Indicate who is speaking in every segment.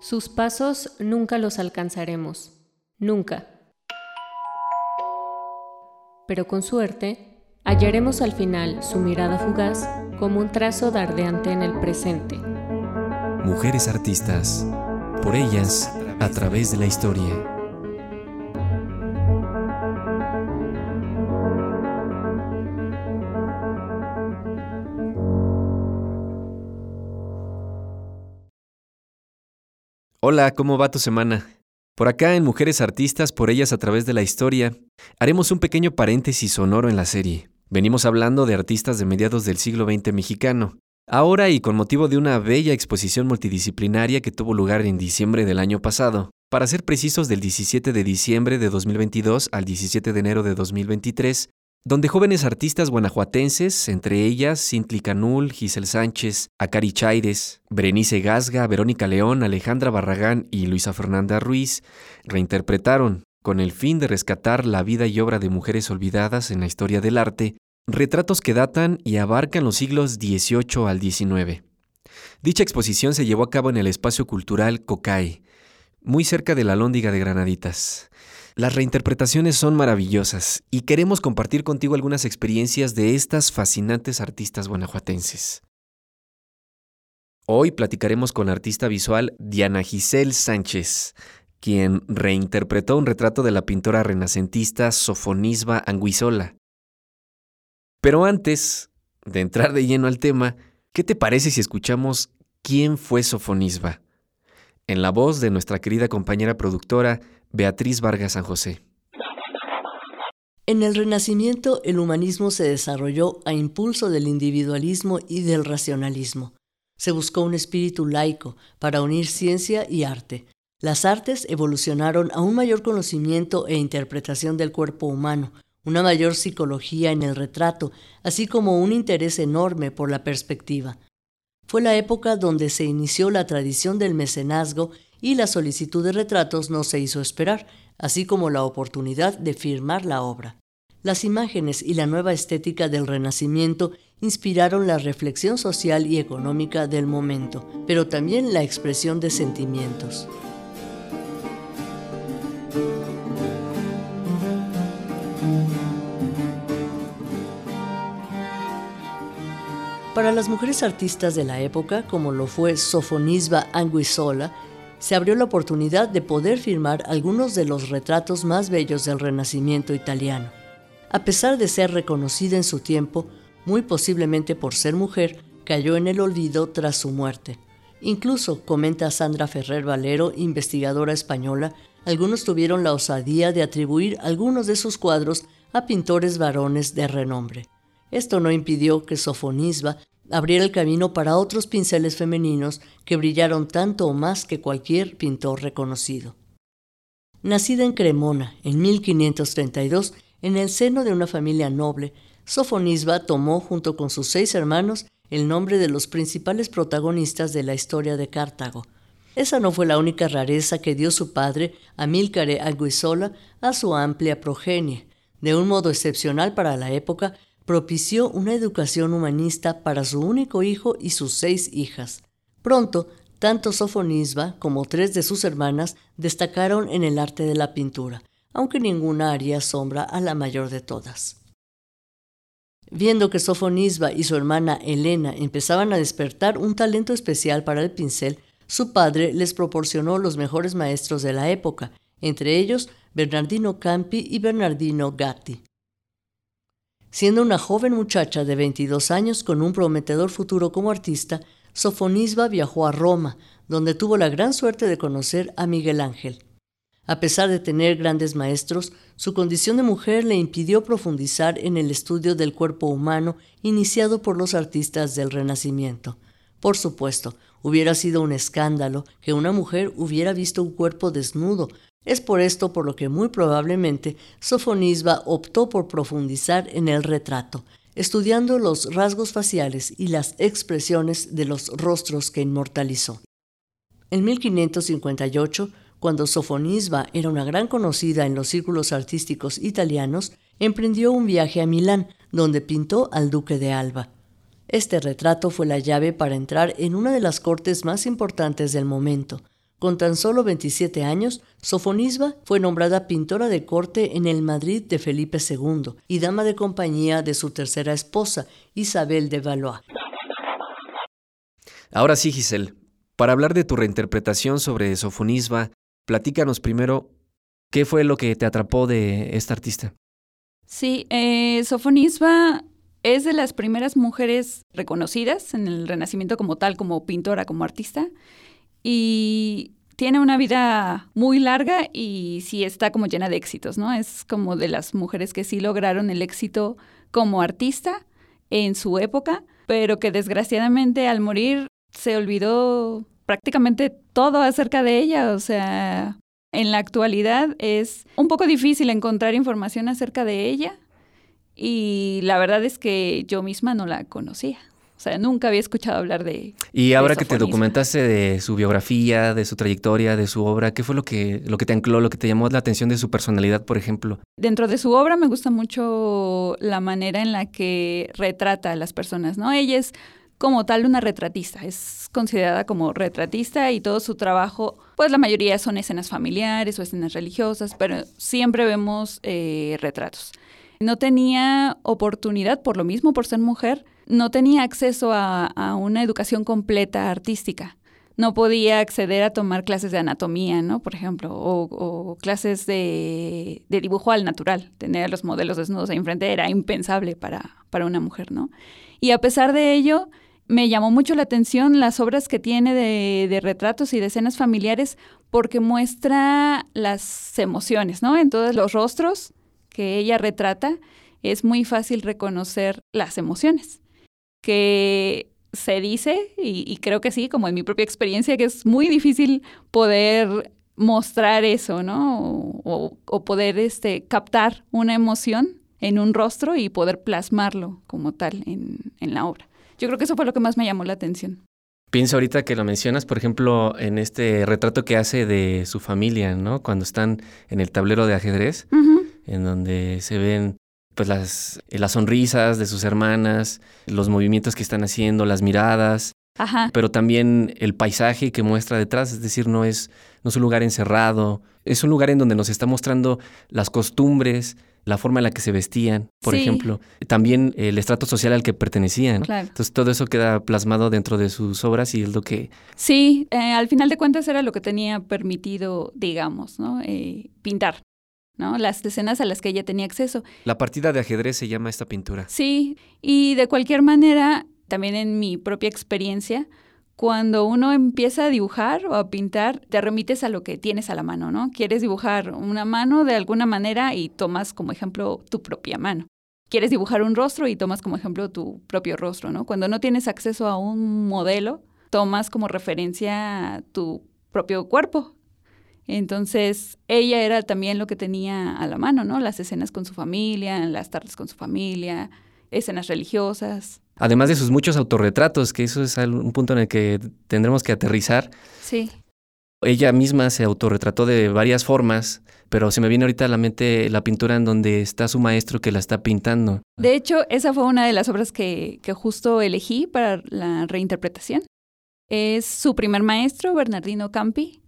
Speaker 1: Sus pasos nunca los alcanzaremos, nunca. Pero con suerte, hallaremos al final su mirada fugaz como un trazo dardeante en el presente.
Speaker 2: Mujeres artistas, por ellas, a través de la historia. Hola, ¿cómo va tu semana? Por acá en Mujeres Artistas, por ellas a través de la historia, haremos un pequeño paréntesis sonoro en la serie. Venimos hablando de artistas de mediados del siglo XX mexicano. Ahora y con motivo de una bella exposición multidisciplinaria que tuvo lugar en diciembre del año pasado, para ser precisos del 17 de diciembre de 2022 al 17 de enero de 2023, donde jóvenes artistas guanajuatenses, entre ellas Cintli Canul, Giselle Sánchez, Acari Chaires, Berenice Gasga, Verónica León, Alejandra Barragán y Luisa Fernanda Ruiz, reinterpretaron, con el fin de rescatar la vida y obra de mujeres olvidadas en la historia del arte, retratos que datan y abarcan los siglos XVIII al XIX. Dicha exposición se llevó a cabo en el espacio cultural Cocay, muy cerca de la Lóndiga de Granaditas. Las reinterpretaciones son maravillosas y queremos compartir contigo algunas experiencias de estas fascinantes artistas guanajuatenses. Hoy platicaremos con la artista visual Diana Giselle Sánchez, quien reinterpretó un retrato de la pintora renacentista Sofonisba Anguisola. Pero antes de entrar de lleno al tema, ¿qué te parece si escuchamos quién fue Sofonisba? En la voz de nuestra querida compañera productora Beatriz Vargas San José.
Speaker 3: En el Renacimiento el humanismo se desarrolló a impulso del individualismo y del racionalismo. Se buscó un espíritu laico para unir ciencia y arte. Las artes evolucionaron a un mayor conocimiento e interpretación del cuerpo humano, una mayor psicología en el retrato, así como un interés enorme por la perspectiva. Fue la época donde se inició la tradición del mecenazgo y la solicitud de retratos no se hizo esperar, así como la oportunidad de firmar la obra. Las imágenes y la nueva estética del Renacimiento inspiraron la reflexión social y económica del momento, pero también la expresión de sentimientos. Para las mujeres artistas de la época, como lo fue Sofonisba Anguissola, se abrió la oportunidad de poder firmar algunos de los retratos más bellos del Renacimiento italiano. A pesar de ser reconocida en su tiempo, muy posiblemente por ser mujer, cayó en el olvido tras su muerte. Incluso, comenta Sandra Ferrer Valero, investigadora española, algunos tuvieron la osadía de atribuir algunos de sus cuadros a pintores varones de renombre. Esto no impidió que Sofonisba abriera el camino para otros pinceles femeninos que brillaron tanto o más que cualquier pintor reconocido. Nacida en Cremona en 1532, en el seno de una familia noble, Sofonisba tomó junto con sus seis hermanos el nombre de los principales protagonistas de la historia de Cartago. Esa no fue la única rareza que dio su padre, Amílcare Aguisola, a su amplia progenie. De un modo excepcional para la época, propició una educación humanista para su único hijo y sus seis hijas. Pronto, tanto Sofonisba como tres de sus hermanas destacaron en el arte de la pintura, aunque ninguna haría sombra a la mayor de todas. Viendo que Sofonisba y su hermana Elena empezaban a despertar un talento especial para el pincel, su padre les proporcionó los mejores maestros de la época, entre ellos Bernardino Campi y Bernardino Gatti. Siendo una joven muchacha de 22 años con un prometedor futuro como artista, Sofonisba viajó a Roma, donde tuvo la gran suerte de conocer a Miguel Ángel. A pesar de tener grandes maestros, su condición de mujer le impidió profundizar en el estudio del cuerpo humano iniciado por los artistas del Renacimiento. Por supuesto, hubiera sido un escándalo que una mujer hubiera visto un cuerpo desnudo, es por esto por lo que muy probablemente Sofonisba optó por profundizar en el retrato, estudiando los rasgos faciales y las expresiones de los rostros que inmortalizó. En 1558, cuando Sofonisba era una gran conocida en los círculos artísticos italianos, emprendió un viaje a Milán, donde pintó al duque de Alba. Este retrato fue la llave para entrar en una de las cortes más importantes del momento, Con tan solo 27 años, Sofonisba fue nombrada pintora de corte en el Madrid de Felipe II y dama de compañía de su tercera esposa, Isabel de Valois.
Speaker 4: Ahora sí, Giselle, para hablar de tu reinterpretación sobre Sofonisba, platícanos primero qué fue lo que te atrapó de esta artista.
Speaker 5: Sí, eh, Sofonisba es de las primeras mujeres reconocidas en el Renacimiento como tal, como pintora, como artista y tiene una vida muy larga y sí está como llena de éxitos, ¿no? Es como de las mujeres que sí lograron el éxito como artista en su época, pero que desgraciadamente al morir se olvidó prácticamente todo acerca de ella, o sea, en la actualidad es un poco difícil encontrar información acerca de ella y la verdad es que yo misma no la conocía. O sea, nunca había escuchado hablar de.
Speaker 4: Y ahora que te documentaste de su biografía, de su trayectoria, de su obra, ¿qué fue lo que, lo que te ancló, lo que te llamó la atención de su personalidad, por ejemplo?
Speaker 5: Dentro de su obra me gusta mucho la manera en la que retrata a las personas, ¿no? Ella es como tal una retratista, es considerada como retratista y todo su trabajo, pues la mayoría son escenas familiares o escenas religiosas, pero siempre vemos eh, retratos. No tenía oportunidad, por lo mismo, por ser mujer, no tenía acceso a, una educación completa artística. No podía acceder a tomar clases de anatomía, ¿no? Por ejemplo, o, clases de, dibujo al natural. Tener los modelos desnudos ahí enfrente era impensable para, una mujer, ¿no? Y a pesar de ello, me llamó mucho la atención las obras que tiene de, de, retratos y de escenas familiares porque muestra las emociones, ¿no? En todos los rostros que ella retrata es muy fácil reconocer las emociones que se dice, y, creo que sí, como en mi propia experiencia, que es muy difícil poder mostrar eso, ¿no? O, poder este, captar una emoción en un rostro y poder plasmarlo como tal en, en la obra. Yo creo que eso fue lo que más me llamó la atención.
Speaker 4: Pienso ahorita que lo mencionas, por ejemplo, en este retrato que hace de su familia, ¿no? Cuando están en el tablero de ajedrez, en donde se ven pues las, eh, las sonrisas de sus hermanas, los movimientos que están haciendo, las miradas,
Speaker 5: Ajá.
Speaker 4: pero también el paisaje que muestra detrás, es decir, no es, no es un lugar encerrado, es un lugar en donde nos está mostrando las costumbres, la forma en la que se vestían, por ejemplo, también el estrato social al que pertenecían. Entonces todo eso queda plasmado dentro de sus obras y es lo que...
Speaker 5: Sí, eh, al final de cuentas era lo que tenía permitido, digamos, ¿no? Eh, pintar. ¿No? Las escenas a las que ella tenía acceso.
Speaker 4: La partida de ajedrez se llama esta pintura.
Speaker 5: Sí, y de cualquier manera, también en mi propia experiencia, cuando uno empieza a dibujar o a pintar, te remites a lo que tienes a la mano, ¿no? Quieres dibujar una mano de alguna manera y tomas como ejemplo tu propia mano. Quieres dibujar un rostro y tomas como ejemplo tu propio rostro, ¿no? Cuando no tienes acceso a un modelo, tomas como referencia tu propio cuerpo, entonces, ella era también lo que tenía a la mano, ¿no? Las escenas con su familia, las tardes con su familia, escenas religiosas.
Speaker 4: Además de sus muchos autorretratos, que eso es un punto en el que tendremos que aterrizar.
Speaker 5: Sí.
Speaker 4: Ella misma se autorretrató de varias formas, pero se me viene ahorita a la mente la pintura en donde está su maestro que la está pintando.
Speaker 5: De hecho, esa fue una de las obras que, que justo elegí para la reinterpretación. Es su primer maestro, Bernardino Campi,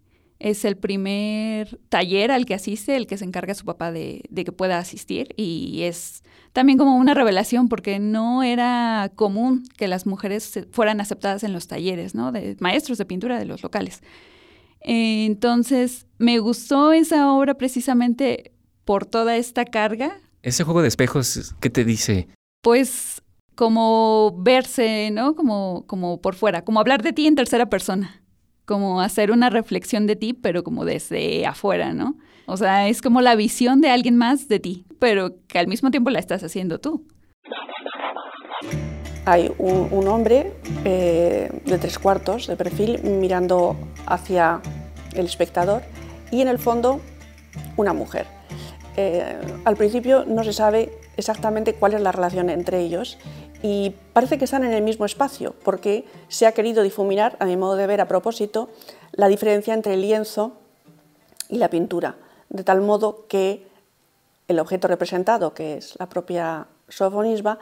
Speaker 5: es el primer taller al que asiste, el que se encarga su papá de, que pueda asistir y es también como una revelación porque no era común que las mujeres fueran aceptadas en los talleres, ¿no? De maestros de pintura de los locales. Entonces, me gustó esa obra precisamente por toda esta carga.
Speaker 4: Ese juego de espejos, ¿qué te dice?
Speaker 5: Pues como verse, ¿no? Como, como por fuera, como hablar de ti en tercera persona como hacer una reflexión de ti, pero como desde afuera, ¿no? O sea, es como la visión de alguien más de ti, pero que al mismo tiempo la estás haciendo tú.
Speaker 6: Hay un, hombre eh, de tres cuartos de perfil mirando hacia el espectador y en el fondo una mujer. Eh, al principio no se sabe exactamente cuál es la relación entre ellos y parece que están en el mismo espacio porque se ha querido difuminar, a mi modo de ver a propósito, la diferencia entre el lienzo y la pintura, de tal modo que el objeto representado, que es la propia sofonisba,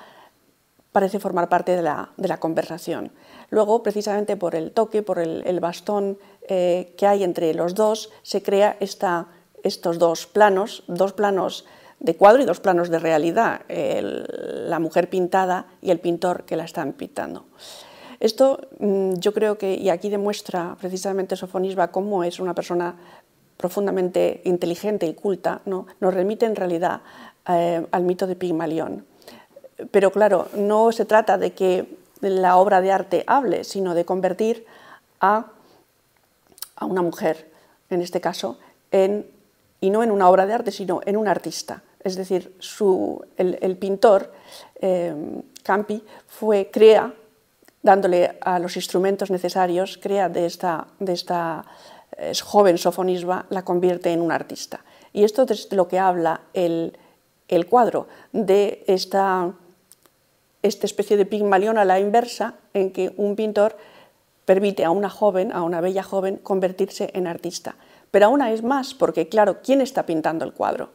Speaker 6: parece formar parte de la, conversación. Luego, precisamente por el toque, por el, bastón eh, que hay entre los dos, se crea esta, estos dos planos, dos planos de cuadro y dos planos de realidad, la mujer pintada y el pintor que la están pintando. Esto mm, yo creo que, y aquí demuestra precisamente Sofonisba cómo es una persona profundamente inteligente y culta, ¿no? nos remite en realidad eh, al mito de Pigmalión. Pero claro, no se trata de que la obra de arte hable, sino de convertir a, a una mujer, en este caso, en, y no en una obra de arte, sino en un artista. Es decir, el, pintor eh, Campi fue, crea, dándole a los instrumentos necesarios, crea de esta, esta joven sofonisba, la convierte en un artista. Y esto es lo que habla el, el cuadro, de esta esta especie de pigmalión a la inversa en que un pintor permite a una joven, a una bella joven, convertirse en artista. Pero aún es más, porque claro, ¿quién está pintando el cuadro?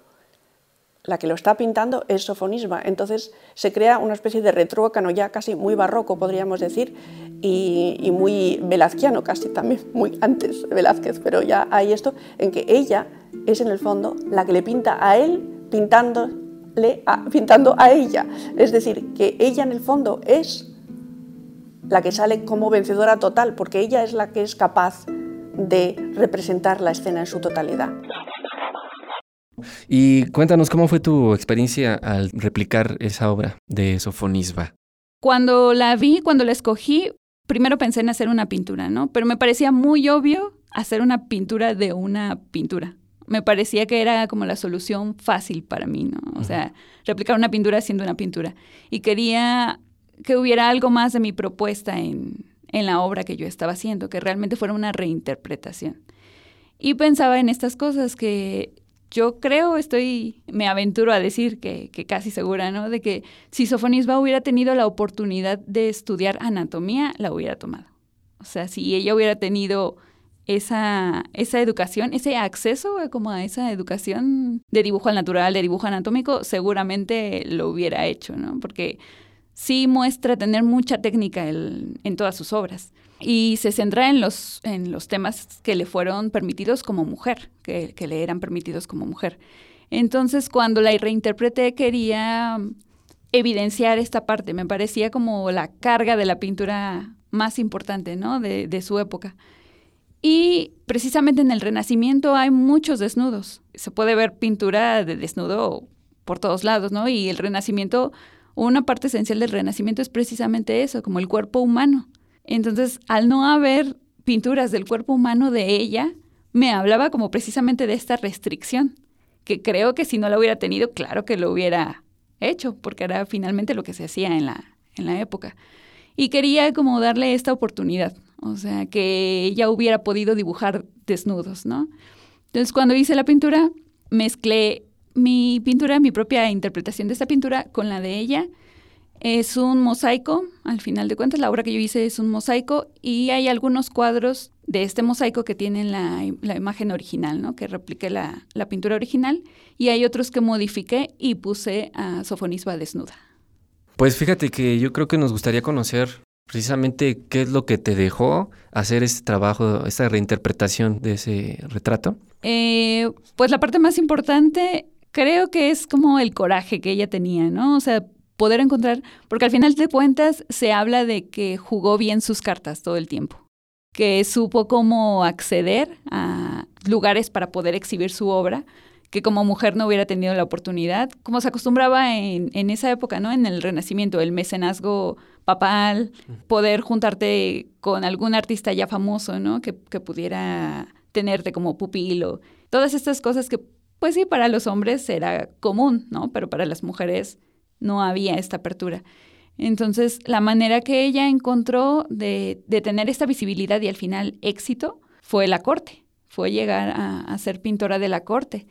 Speaker 6: La que lo está pintando es Sofonisba. Entonces se crea una especie de retrócano ya casi muy barroco, podríamos decir, y, muy velazquiano, casi también muy antes Velázquez, pero ya hay esto en que ella es en el fondo la que le pinta a él pintando pintando a ella. Es decir, que ella en el fondo es la que sale como vencedora total, porque ella es la que es capaz de representar la escena en su totalidad.
Speaker 2: Y cuéntanos cómo fue tu experiencia al replicar esa obra de Sofonisba.
Speaker 5: Cuando la vi, cuando la escogí, primero pensé en hacer una pintura, ¿no? Pero me parecía muy obvio hacer una pintura de una pintura me parecía que era como la solución fácil para mí, ¿no? O sea, replicar una pintura haciendo una pintura. Y quería que hubiera algo más de mi propuesta en, en la obra que yo estaba haciendo, que realmente fuera una reinterpretación. Y pensaba en estas cosas que yo creo, estoy, me aventuro a decir que, que, casi segura, ¿no? De que si Sofonisba hubiera tenido la oportunidad de estudiar anatomía, la hubiera tomado. O sea, si ella hubiera tenido esa, esa educación, ese acceso como a esa educación de dibujo al natural, de dibujo anatómico, seguramente lo hubiera hecho, ¿no? Porque sí muestra tener mucha técnica en todas sus obras y se centra en los, en los temas que le fueron permitidos como mujer, que, le eran permitidos como mujer. Entonces, cuando la reinterpreté, quería evidenciar esta parte. Me parecía como la carga de la pintura más importante, ¿no? De, de su época. Y precisamente en el Renacimiento hay muchos desnudos. Se puede ver pintura de desnudo por todos lados, ¿no? Y el Renacimiento, una parte esencial del Renacimiento es precisamente eso, como el cuerpo humano. Entonces, al no haber pinturas del cuerpo humano de ella, me hablaba como precisamente de esta restricción, que creo que si no la hubiera tenido, claro que lo hubiera hecho, porque era finalmente lo que se hacía en la, en la época. Y quería como darle esta oportunidad, o sea, que ella hubiera podido dibujar desnudos, ¿no? Entonces, cuando hice la pintura, mezclé mi pintura, mi propia interpretación de esta pintura con la de ella. Es un mosaico, al final de cuentas, la obra que yo hice es un mosaico y hay algunos cuadros de este mosaico que tienen la, imagen original, ¿no? que repliqué la, la, pintura original, y hay otros que modifiqué y puse a Sofonisba desnuda.
Speaker 2: Pues fíjate que yo creo que nos gustaría conocer precisamente qué es lo que te dejó hacer este trabajo, esta reinterpretación de ese retrato.
Speaker 5: Eh, pues la parte más importante creo que es como el coraje que ella tenía, ¿no? O sea, poder encontrar, porque al final de cuentas se habla de que jugó bien sus cartas todo el tiempo, que supo cómo acceder a lugares para poder exhibir su obra, que como mujer no hubiera tenido la oportunidad, como se acostumbraba en, en esa época, ¿no? En el Renacimiento, el mecenazgo papal, poder juntarte con algún artista ya famoso, ¿no? Que, que pudiera tenerte como pupilo. Todas estas cosas que, pues sí, para los hombres era común, ¿no? Pero para las mujeres no había esta apertura. Entonces, la manera que ella encontró de, de tener esta visibilidad y al final éxito fue la corte, fue llegar a, ser pintora de la corte.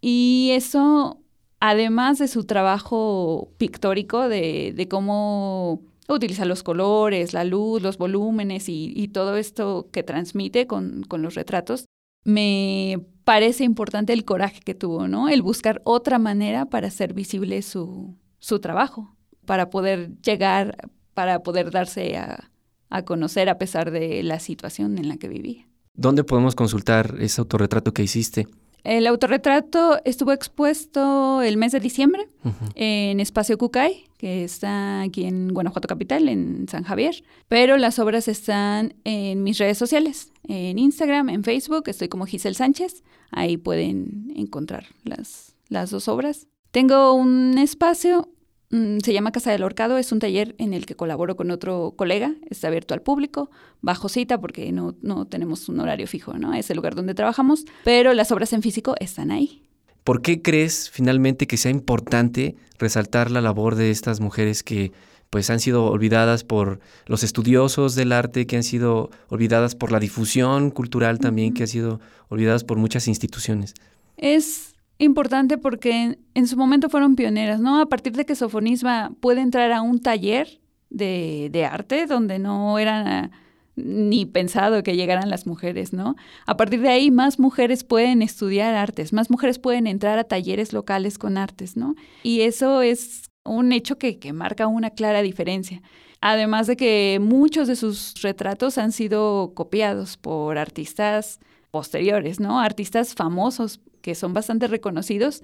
Speaker 5: Y eso, además de su trabajo pictórico, de, de cómo utiliza los colores, la luz, los volúmenes y, todo esto que transmite con, con, los retratos, me parece importante el coraje que tuvo, ¿no? El buscar otra manera para hacer visible su, su trabajo, para poder llegar, para poder darse a, a conocer a pesar de la situación en la que vivía.
Speaker 2: ¿Dónde podemos consultar ese autorretrato que hiciste?
Speaker 5: El autorretrato estuvo expuesto el mes de diciembre en Espacio Cucay, que está aquí en Guanajuato Capital, en San Javier. Pero las obras están en mis redes sociales, en Instagram, en Facebook, estoy como Giselle Sánchez. Ahí pueden encontrar las, las dos obras. Tengo un espacio Mm, se llama Casa del Horcado, es un taller en el que colaboro con otro colega, está abierto al público, bajo cita porque no, no tenemos un horario fijo, ¿no? Es el lugar donde trabajamos, pero las obras en físico están ahí.
Speaker 2: ¿Por qué crees finalmente que sea importante resaltar la labor de estas mujeres que pues han sido olvidadas por los estudiosos del arte, que han sido olvidadas por la difusión cultural también, que han sido olvidadas por muchas instituciones?
Speaker 5: Es importante porque en, su momento fueron pioneras, ¿no? A partir de que Sofonisba puede entrar a un taller de, de arte donde no era ni pensado que llegaran las mujeres, ¿no? A partir de ahí más mujeres pueden estudiar artes, más mujeres pueden entrar a talleres locales con artes, ¿no? Y eso es un hecho que, que marca una clara diferencia. Además de que muchos de sus retratos han sido copiados por artistas posteriores, ¿no? Artistas famosos que son bastante reconocidos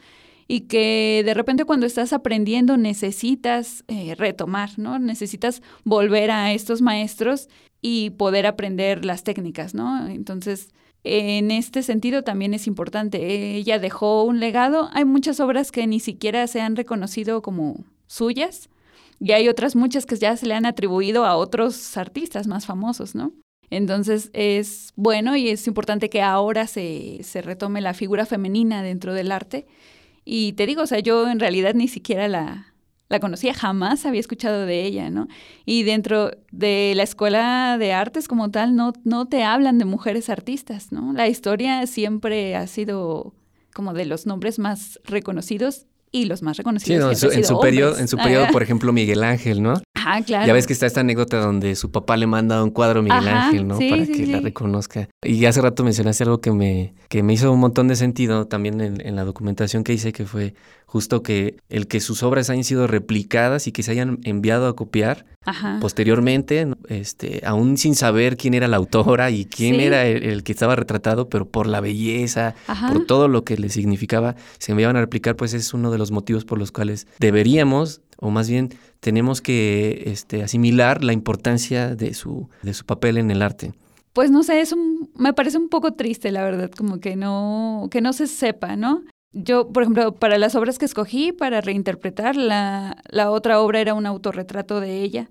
Speaker 5: y que de repente cuando estás aprendiendo necesitas eh, retomar, ¿no? Necesitas volver a estos maestros y poder aprender las técnicas, ¿no? Entonces, en este sentido también es importante. Ella dejó un legado. Hay muchas obras que ni siquiera se han reconocido como suyas y hay otras muchas que ya se le han atribuido a otros artistas más famosos, ¿no? Entonces es bueno y es importante que ahora se, se, retome la figura femenina dentro del arte. Y te digo, o sea, yo en realidad ni siquiera la, la conocía, jamás había escuchado de ella, ¿no? Y dentro de la escuela de artes como tal, no, no te hablan de mujeres artistas, ¿no? La historia siempre ha sido como de los nombres más reconocidos y los más reconocidos.
Speaker 2: Sí, en, su, periodo, en su periodo, por ejemplo, Miguel Ángel, ¿no?
Speaker 5: Ah, claro.
Speaker 2: Ya ves que está esta anécdota donde su papá le manda un cuadro a Miguel Ángel, ¿no? Para que la reconozca. Y hace rato mencionaste algo que me, que me hizo un montón de sentido también en, en la documentación que hice, que fue justo que el que sus obras hayan sido replicadas y que se hayan enviado a copiar posteriormente, este, aún sin saber quién era la autora y quién era el, que estaba retratado, pero por la belleza, por todo lo que le significaba, se enviaban a replicar, pues es uno de los motivos por los cuales deberíamos, o más bien tenemos que este, asimilar la importancia de su, de su papel en el arte.
Speaker 5: Pues no sé, es me parece un poco triste, la verdad, como que no, que no se sepa, ¿no? Yo, por ejemplo, para las obras que escogí para reinterpretar, la, la otra obra era un autorretrato de ella.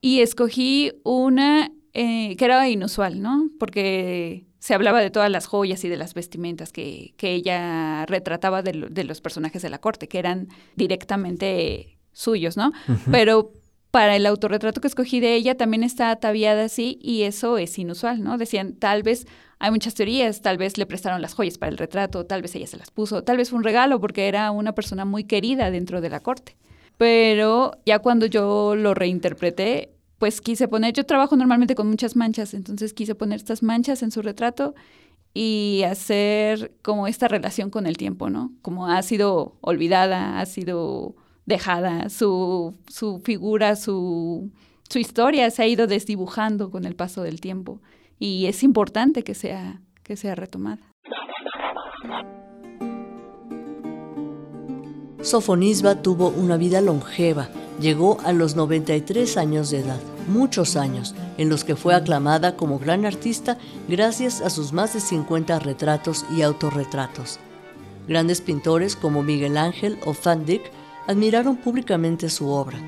Speaker 5: Y escogí una eh, que era inusual, ¿no? Porque se hablaba de todas las joyas y de las vestimentas que, que ella retrataba de, de, los personajes de la corte, que eran directamente suyos, ¿no? Pero para el autorretrato que escogí de ella también está ataviada así y eso es inusual, ¿no? Decían, tal vez hay muchas teorías, tal vez le prestaron las joyas para el retrato, tal vez ella se las puso, tal vez fue un regalo porque era una persona muy querida dentro de la corte. Pero ya cuando yo lo reinterpreté, pues quise poner, yo trabajo normalmente con muchas manchas, entonces quise poner estas manchas en su retrato y hacer como esta relación con el tiempo, ¿no? Como ha sido olvidada, ha sido dejada, su, su figura, su, su historia se ha ido desdibujando con el paso del tiempo y es importante que sea, que sea retomada.
Speaker 3: Sofonisba tuvo una vida longeva, llegó a los 93 años de edad, muchos años, en los que fue aclamada como gran artista gracias a sus más de 50 retratos y autorretratos. Grandes pintores como Miguel Ángel o Van Dyck admiraron públicamente su obra.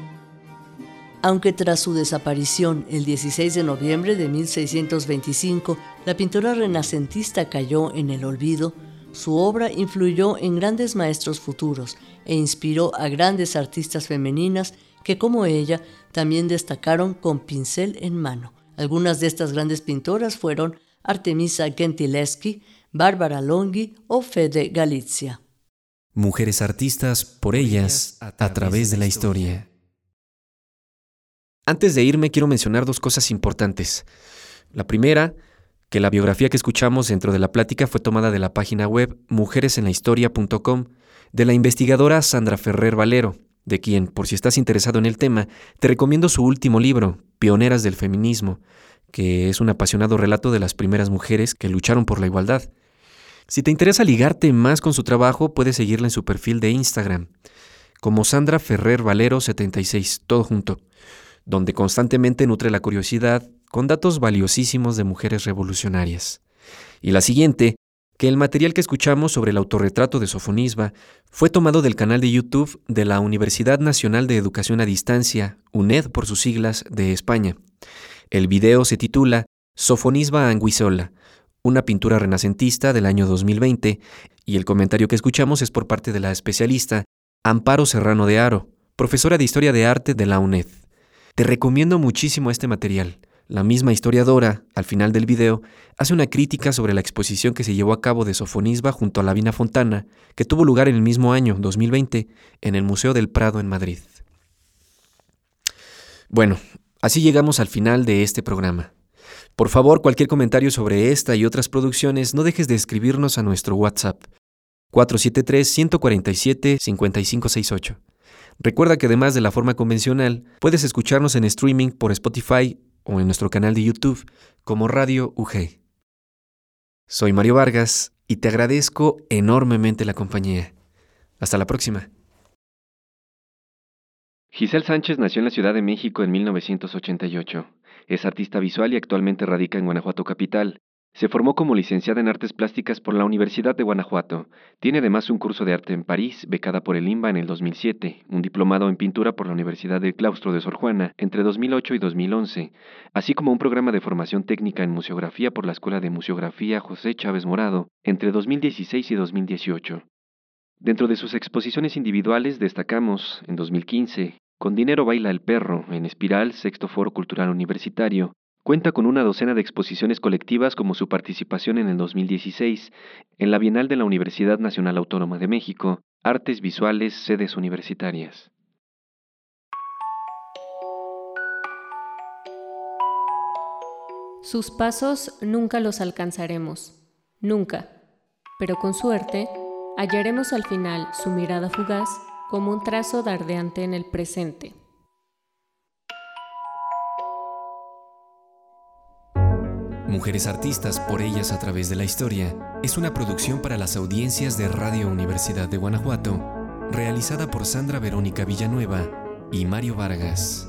Speaker 3: Aunque tras su desaparición el 16 de noviembre de 1625 la pintora renacentista cayó en el olvido, su obra influyó en grandes maestros futuros e inspiró a grandes artistas femeninas que como ella también destacaron con pincel en mano. Algunas de estas grandes pintoras fueron Artemisa Gentileschi, Bárbara Longhi o Fede Galizia.
Speaker 2: Mujeres artistas por ellas a través de la historia. Antes de irme quiero mencionar dos cosas importantes. La primera, que la biografía que escuchamos dentro de la plática fue tomada de la página web mujeresenlahistoria.com de la investigadora Sandra Ferrer Valero, de quien, por si estás interesado en el tema, te recomiendo su último libro, Pioneras del Feminismo, que es un apasionado relato de las primeras mujeres que lucharon por la igualdad. Si te interesa ligarte más con su trabajo, puedes seguirla en su perfil de Instagram, como Sandra Ferrer Valero 76, todo junto, donde constantemente nutre la curiosidad con datos valiosísimos de mujeres revolucionarias. Y la siguiente, que el material que escuchamos sobre el autorretrato de Sofonisba fue tomado del canal de YouTube de la Universidad Nacional de Educación a Distancia, UNED por sus siglas, de España. El video se titula Sofonisba Anguisola, una pintura renacentista del año 2020, y el comentario que escuchamos es por parte de la especialista Amparo Serrano de Aro, profesora de Historia de Arte de la UNED. Te recomiendo muchísimo este material. La misma historiadora, al final del video, hace una crítica sobre la exposición que se llevó a cabo de Sofonisba junto a la Vina Fontana, que tuvo lugar en el mismo año, 2020, en el Museo del Prado en Madrid. Bueno, así llegamos al final de este programa. Por favor, cualquier comentario sobre esta y otras producciones, no dejes de escribirnos a nuestro WhatsApp 473-147-5568. Recuerda que además de la forma convencional, puedes escucharnos en streaming por Spotify o en nuestro canal de YouTube como Radio UG. Soy Mario Vargas y te agradezco enormemente la compañía. Hasta la próxima. Giselle Sánchez nació en la Ciudad de México en 1988. Es artista visual y actualmente radica en Guanajuato Capital. Se formó como licenciada en Artes Plásticas por la Universidad de Guanajuato. Tiene además un curso de arte en París, becada por el IMBA en el 2007, un diplomado en pintura por la Universidad del Claustro de Sor Juana entre 2008 y 2011, así como un programa de formación técnica en museografía por la Escuela de Museografía José Chávez Morado entre 2016 y 2018. Dentro de sus exposiciones individuales destacamos, en 2015, Con Dinero Baila el Perro, en Espiral, Sexto Foro Cultural Universitario. Cuenta con una docena de exposiciones colectivas como su participación en el 2016 en la Bienal de la Universidad Nacional Autónoma de México, Artes Visuales, Sedes Universitarias.
Speaker 1: Sus pasos nunca los alcanzaremos, nunca, pero con suerte hallaremos al final su mirada fugaz como un trazo dardeante en el presente.
Speaker 2: Mujeres Artistas por ellas a través de la historia es una producción para las audiencias de Radio Universidad de Guanajuato, realizada por Sandra Verónica Villanueva y Mario Vargas.